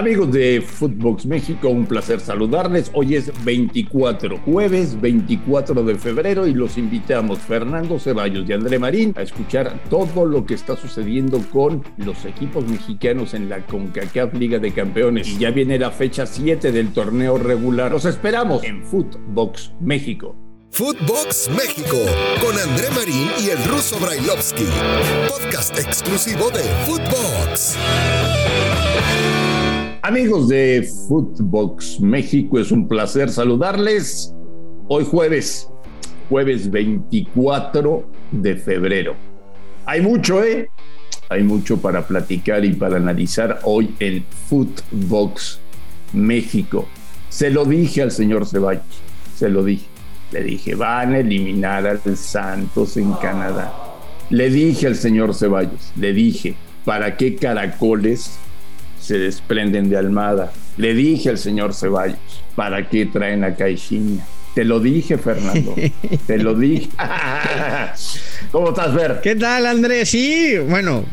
Amigos de Footbox México, un placer saludarles. Hoy es 24, jueves 24 de febrero y los invitamos Fernando Ceballos y André Marín a escuchar todo lo que está sucediendo con los equipos mexicanos en la CONCACAF Liga de Campeones. Y ya viene la fecha 7 del torneo regular. Los esperamos en Footbox México. Footbox México con André Marín y el ruso Brailovsky. Podcast exclusivo de Footbox. Amigos de Footbox México, es un placer saludarles. Hoy jueves, jueves 24 de febrero. Hay mucho, ¿eh? Hay mucho para platicar y para analizar hoy en Footbox México. Se lo dije al señor Ceballos, se lo dije. Le dije, van a eliminar al Santos en Canadá. Le dije al señor Ceballos, le dije, ¿para qué caracoles se desprenden de Almada. Le dije al señor Ceballos, ¿para qué traen a Caixinha? Te lo dije, Fernando. Te lo dije. ¿Cómo estás, Ver? ¿Qué tal, Andrés? Sí, bueno,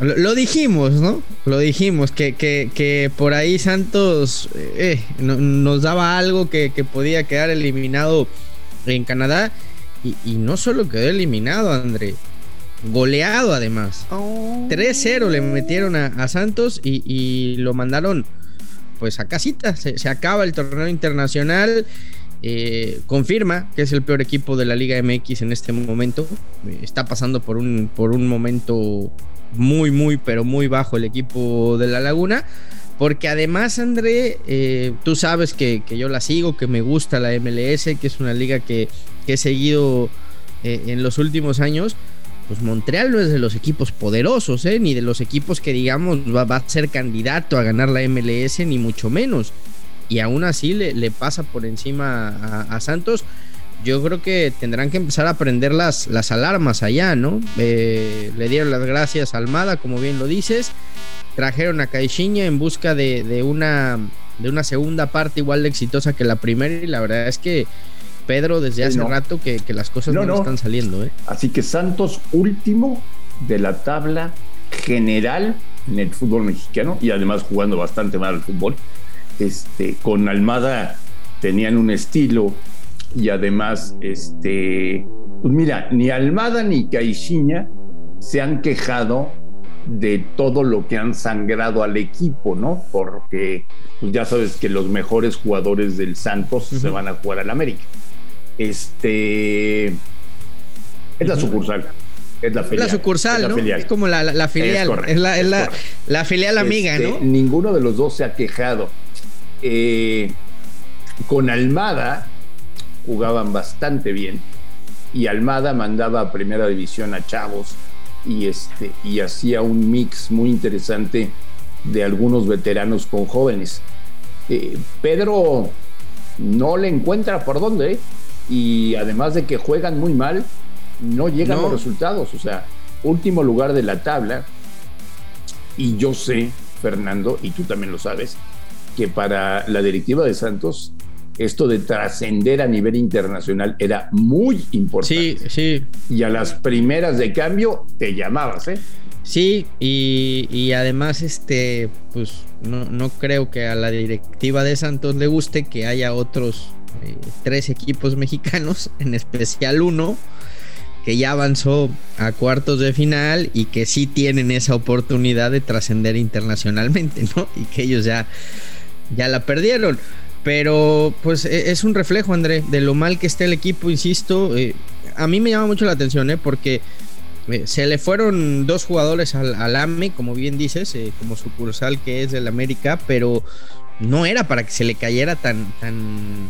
lo, dijimos, ¿no? Lo dijimos, que, que, por ahí Santos eh, nos daba algo que, podía quedar eliminado en Canadá. Y, y no solo quedó eliminado, Andrés goleado además. 3-0 le metieron a, Santos y, lo mandaron pues a casita. Se, acaba el torneo internacional. Eh, confirma que es el peor equipo de la Liga MX en este momento. Está pasando por un, por un momento muy, muy, pero muy bajo el equipo de la Laguna. Porque además, André, eh, tú sabes que, yo la sigo, que me gusta la MLS, que es una liga que, he seguido eh, en los últimos años pues Montreal no es de los equipos poderosos, ¿eh? ni de los equipos que digamos va, a ser candidato a ganar la MLS, ni mucho menos. Y aún así le, pasa por encima a, Santos. Yo creo que tendrán que empezar a prender las, las alarmas allá, ¿no? Eh, le dieron las gracias a Almada, como bien lo dices. Trajeron a Caixinha en busca de, una, de una segunda parte igual de exitosa que la primera. Y la verdad es que Pedro desde hace rato que, las cosas no, están saliendo. ¿eh? Así que Santos último de la tabla general en el fútbol mexicano y además jugando bastante mal al fútbol. Este, con Almada tenían un estilo y además, este, pues mira, ni Almada ni Caixinha se han quejado de todo lo que han sangrado al equipo, ¿no? Porque pues ya sabes que los mejores jugadores del Santos se van a jugar al América. Este. Es la sucursal. Es la filial. La sucursal, ¿no? Es como la, filial. Es, la, filial amiga, este, ¿no? Ninguno de los dos se ha quejado. Eh, con Almada jugaban bastante bien. Y Almada mandaba a primera división a chavos y, este, y hacía un mix muy interesante de algunos veteranos con jóvenes. Eh, Pedro no le encuentra por dónde. ¿eh? Y además de que juegan muy mal, no llegan los resultados. O sea, último lugar de la tabla. Y yo sé, Fernando, y tú también lo sabes, que para la directiva de Santos esto de trascender a nivel internacional era muy importante. Sí, sí. Y a las primeras de cambio te llamabas, ¿eh? Sí, y, además, este, pues no, no creo que a la directiva de Santos le guste que haya otros eh, tres equipos mexicanos, en especial uno, que ya avanzó a cuartos de final y que sí tienen esa oportunidad de trascender internacionalmente, ¿no? Y que ellos ya, ya la perdieron. Pero pues e, es un reflejo, André, de lo mal que está el equipo, insisto. Eh, a mí me llama mucho la atención, ¿eh? Porque eh, se le fueron dos jugadores al, al AME, como bien dices, como sucursal que es del América, pero no era para que se le cayera tan, tan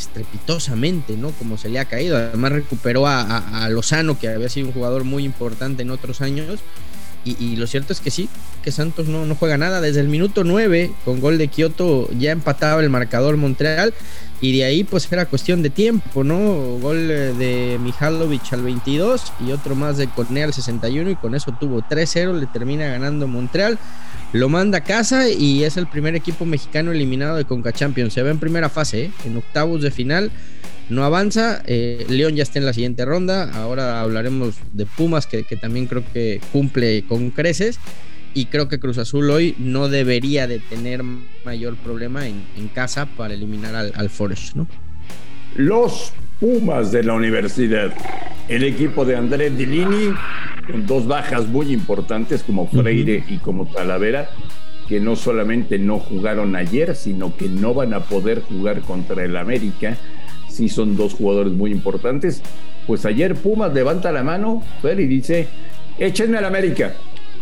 estrepitosamente, ¿no? Como se le ha caído. Además recuperó a, Lozano, que había sido un jugador muy importante en otros años. Y, lo cierto es que sí, que Santos no, no, juega nada. Desde el minuto 9, con gol de Kioto, ya empataba el marcador Montreal. Y de ahí, pues era cuestión de tiempo, ¿no? Gol eh, de Mihalovic al 22 y otro más de Cornea al 61. Y con eso tuvo 3-0, le termina ganando Montreal lo manda a casa y es el primer equipo mexicano eliminado de Conca Champions. Se ve en primera fase, ¿eh? en octavos de final. No avanza. Eh, León ya está en la siguiente ronda. Ahora hablaremos de Pumas, que, también creo que cumple con creces. Y creo que Cruz Azul hoy no debería de tener mayor problema en, casa para eliminar al, al Forest, ¿no? Los Pumas de la universidad. El equipo de Andrés Dilini, con dos bajas muy importantes como Freire y como Talavera, que no solamente no jugaron ayer, sino que no van a poder jugar contra el América. Sí son dos jugadores muy importantes. Pues ayer Pumas levanta la mano, Fer, y dice, échenme al América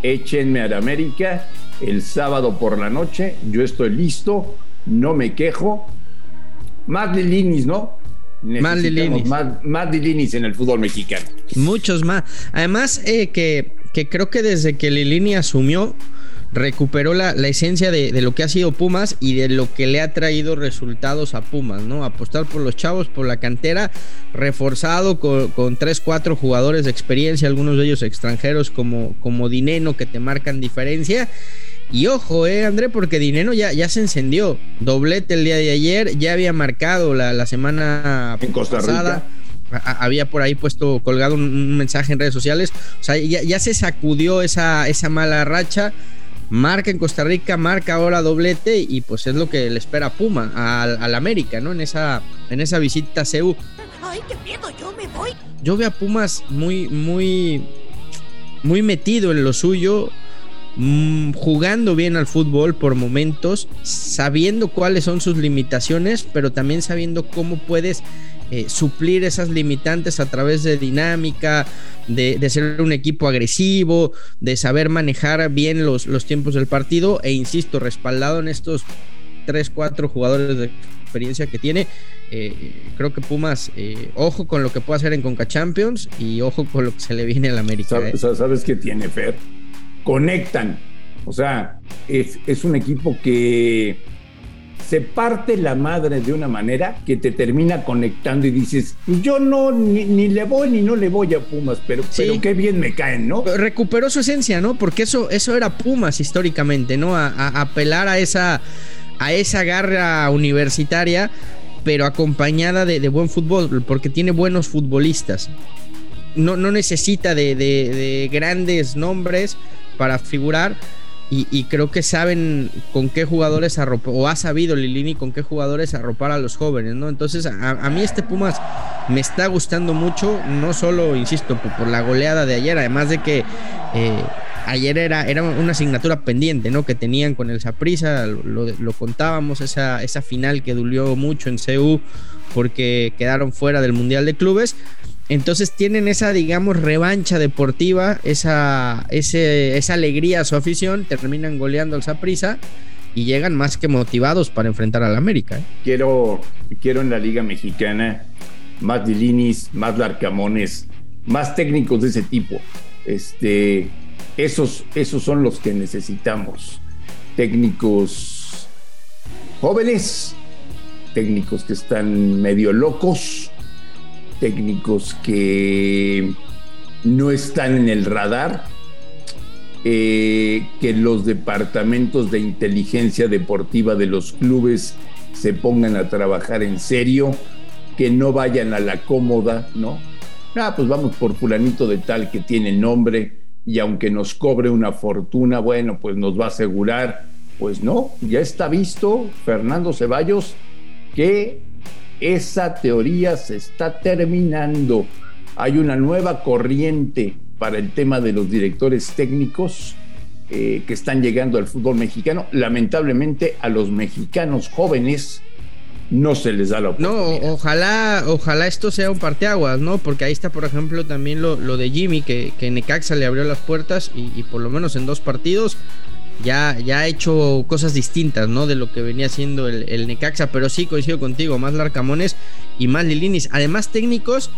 échenme al América el sábado por la noche, yo estoy listo, no me quejo. Más Lilinis, ¿no? Más Lilinis. Más, más Lilinis en el fútbol mexicano. Muchos más. Además, eh, que, que creo que desde que Lilini asumió, recuperó la, esencia de, lo que ha sido Pumas y de lo que le ha traído resultados a Pumas, ¿no? Apostar por los chavos, por la cantera, reforzado con, con 3, 4 jugadores de experiencia, algunos de ellos extranjeros como, como Dineno que te marcan diferencia. Y ojo, eh, André, porque Dineno ya, ya se encendió. Doblete el día de ayer, ya había marcado la, la semana en Costa pasada. había por ahí puesto colgado un, mensaje en redes sociales. O sea, ya, ya, se sacudió esa, esa mala racha marca en Costa Rica, marca ahora doblete y pues es lo que le espera a Puma, al, América, ¿no? En esa, en esa visita a CEU. Ay, qué miedo, yo me voy. Yo veo a Pumas muy, muy, muy metido en lo suyo, mm, jugando bien al fútbol por momentos, sabiendo cuáles son sus limitaciones, pero también sabiendo cómo puedes eh, suplir esas limitantes a través de dinámica, de, ser un equipo agresivo, de saber manejar bien los, los tiempos del partido e insisto, respaldado en estos 3, 4 jugadores de experiencia que tiene, eh, creo que Pumas, eh, ojo con lo que puede hacer en Conca Champions y ojo con lo que se le viene al América. ¿Sabes, ¿sabes qué tiene Fer? Conectan. O sea, es, es un equipo que se parte la madre de una manera que te termina conectando y dices, yo no, ni, le voy ni no le voy a Pumas, pero, pero qué bien me caen, ¿no? Recuperó su esencia, ¿no? Porque eso, eso era Pumas históricamente, ¿no? A, apelar a esa, a esa garra universitaria, pero acompañada de, buen fútbol, porque tiene buenos futbolistas. No, no necesita de, de grandes nombres para figurar y, creo que saben con qué jugadores arropar, o ha sabido Lilini con qué jugadores arropar a los jóvenes, ¿no? Entonces, a, mí este Pumas me está gustando mucho, no solo, insisto, por, la goleada de ayer, además de que eh, ayer era, era una asignatura pendiente, ¿no? Que tenían con el Saprisa, lo, lo, contábamos, esa, esa final que dolió mucho en CU porque quedaron fuera del Mundial de Clubes entonces tienen esa, digamos, revancha deportiva, esa, esa alegría a su afición, terminan goleando al Saprisa y llegan más que motivados para enfrentar al América. ¿eh? Quiero, quiero en la Liga Mexicana más Dilinis, más Larcamones, más técnicos de ese tipo. Este, esos, esos son los que necesitamos. Técnicos jóvenes, técnicos que están medio locos, técnicos que no están en el radar, eh, que los departamentos de inteligencia deportiva de los clubes se pongan a trabajar en serio, que no vayan a la cómoda, ¿no? Ah, pues vamos por fulanito de tal que tiene nombre y aunque nos cobre una fortuna, bueno, pues nos va a asegurar. Pues no, ya está visto Fernando Ceballos que esa teoría se está terminando. Hay una nueva corriente para el tema de los directores técnicos eh, que están llegando al fútbol mexicano. Lamentablemente a los mexicanos jóvenes no se les da la oportunidad. No, ojalá, ojalá esto sea un parteaguas, ¿no? Porque ahí está, por ejemplo, también lo, de Jimmy, que, que Necaxa le abrió las puertas y, y por lo menos en dos partidos ya, ya ha hecho cosas distintas, ¿no? De lo que venía haciendo el, Necaxa, pero sí coincido contigo, más Larcamones y más Lilinis. Además, técnicos,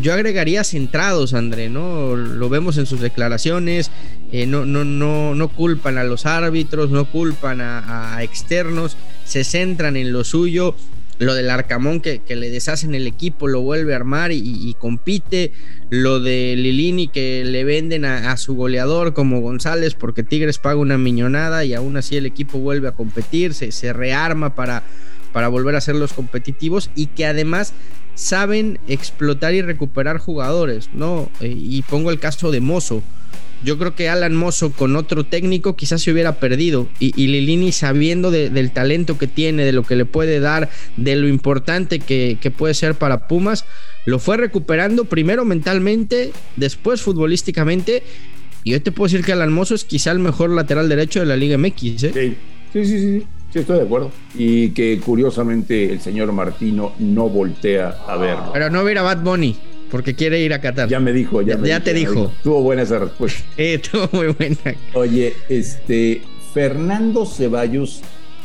yo agregaría centrados, André, ¿no? Lo vemos en sus declaraciones, eh, no, no, no, no culpan a los árbitros, no culpan a externos, se centran en lo suyo lo del Arcamón que, le deshacen el equipo, lo vuelve a armar y, compite. Lo de Lilini que le venden a, su goleador como González porque Tigres paga una miñonada y aún así el equipo vuelve a competir, se, rearma para, para volver a ser los competitivos y que además saben explotar y recuperar jugadores, ¿no? Eh, y pongo el caso de Mozo. Yo creo que Alan Mozo con otro técnico quizás se hubiera perdido. Y, Lilini sabiendo del talento que tiene, de lo que le puede dar, de lo importante que, puede ser para Pumas, lo fue recuperando primero mentalmente, después futbolísticamente. Y yo te puedo decir que Alan Mozo es quizá el mejor lateral derecho de la Liga MX. ¿eh? Sí, sí, sí, sí. Sí, estoy de acuerdo. Y que curiosamente el señor Martino no voltea a verlo. Pero no ver a Bad Bunny. Porque quiere ir a Qatar. Ya me dijo, ya, ya, te dijo. Tuvo buena esa respuesta. Eh, tuvo muy buena. Oye, este, Fernando Ceballos,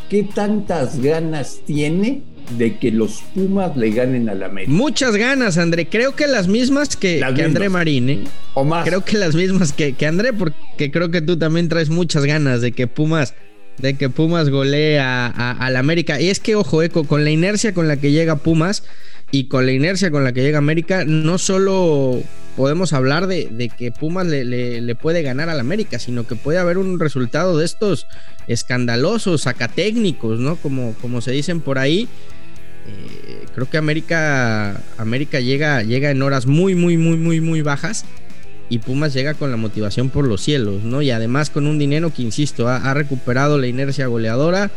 ¿qué tantas ganas tiene de que los Pumas le ganen a la América? Muchas ganas, André. Creo que las mismas que, André Marín, ¿eh? O más. Creo que las mismas que, que André, porque creo que tú también traes muchas ganas de que Pumas de que Pumas golee a, la América. Y es que, ojo, Eco, con la inercia con la que llega Pumas, y con la inercia con la que llega América, no solo podemos hablar de, que Pumas le, puede ganar al América, sino que puede haber un resultado de estos escandalosos, sacatécnicos, ¿no? Como, como se dicen por ahí. Eh, creo que América, América llega, llega en horas muy, muy, muy, muy, muy bajas. Y Pumas llega con la motivación por los cielos, ¿no? Y además con un dinero que, insisto, ha recuperado la inercia goleadora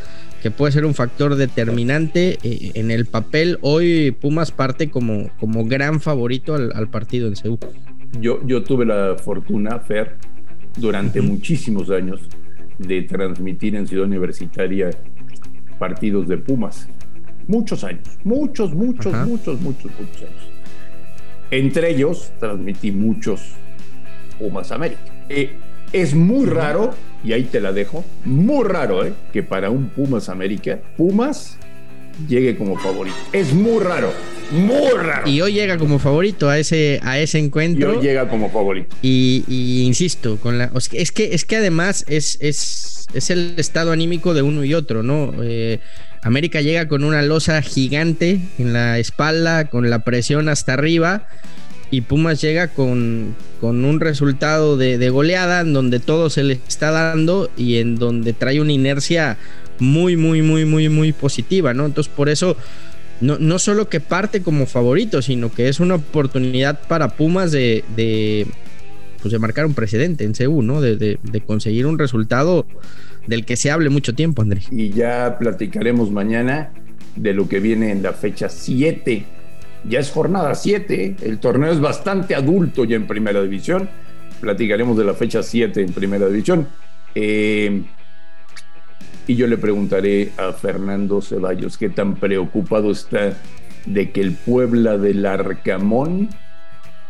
que puede ser un factor determinante eh, en el papel. Hoy Pumas parte como, como gran favorito al, partido en Seúl. Yo, yo tuve la fortuna, Fer, durante muchísimos años de transmitir en Ciudad Universitaria partidos de Pumas. Muchos años, muchos, muchos, muchos, muchos, muchos años. Entre ellos transmití muchos Pumas América. Eh, es muy raro, y ahí te la dejo, muy raro, ¿eh? Que para un Pumas América, Pumas llegue como favorito. Es muy raro, muy raro. Y hoy llega como favorito a ese, a ese encuentro. Y hoy llega como favorito. Y, insisto, con la, es, que, es que además es, es, es el estado anímico de uno y otro, ¿no? Eh, América llega con una losa gigante en la espalda, con la presión hasta arriba y Pumas llega con, con un resultado de, goleada en donde todo se le está dando y en donde trae una inercia muy, muy, muy, muy, muy positiva, ¿no? Entonces por eso no, no solo que parte como favorito, sino que es una oportunidad para Pumas de, de, pues de marcar un precedente en CU, ¿no? De, de, conseguir un resultado del que se hable mucho tiempo, Andrés. Y ya platicaremos mañana de lo que viene en la fecha 7 ya es jornada 7, el torneo es bastante adulto ya en primera división. Platicaremos de la fecha 7 en primera división. Eh, y yo le preguntaré a Fernando Ceballos qué tan preocupado está de que el Puebla del Arcamón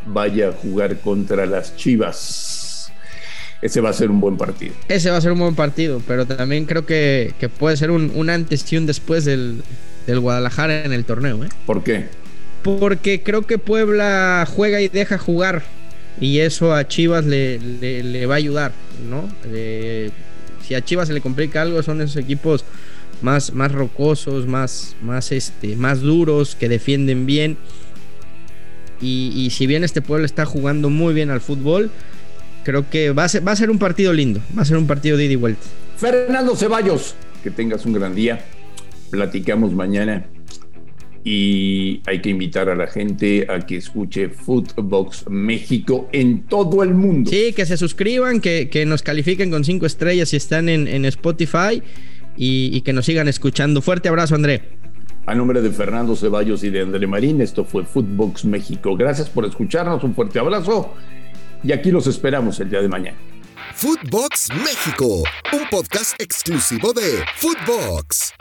vaya a jugar contra las Chivas. Ese va a ser un buen partido. Ese va a ser un buen partido, pero también creo que, puede ser un, antes y un después del, del Guadalajara en el torneo. ¿eh? ¿Por qué? Porque creo que Puebla juega y deja jugar y eso a Chivas le, le, va a ayudar, ¿no? si a Chivas se le complica algo son esos equipos más, más rocosos, más, más, este, más duros, que defienden bien. Y, si bien este pueblo está jugando muy bien al fútbol, creo que va a, ser, va a ser un partido lindo, va a ser un partido de ida y vuelta. Fernando Ceballos, que tengas un gran día. Platicamos mañana y hay que invitar a la gente a que escuche Footbox México en todo el mundo. Sí, que se suscriban, que, nos califiquen con cinco estrellas si están en, Spotify y, que nos sigan escuchando. Fuerte abrazo, André. A nombre de Fernando Ceballos y de André Marín, esto fue Footbox México. Gracias por escucharnos, un fuerte abrazo y aquí los esperamos el día de mañana. Footbox México, un podcast exclusivo de Footbox.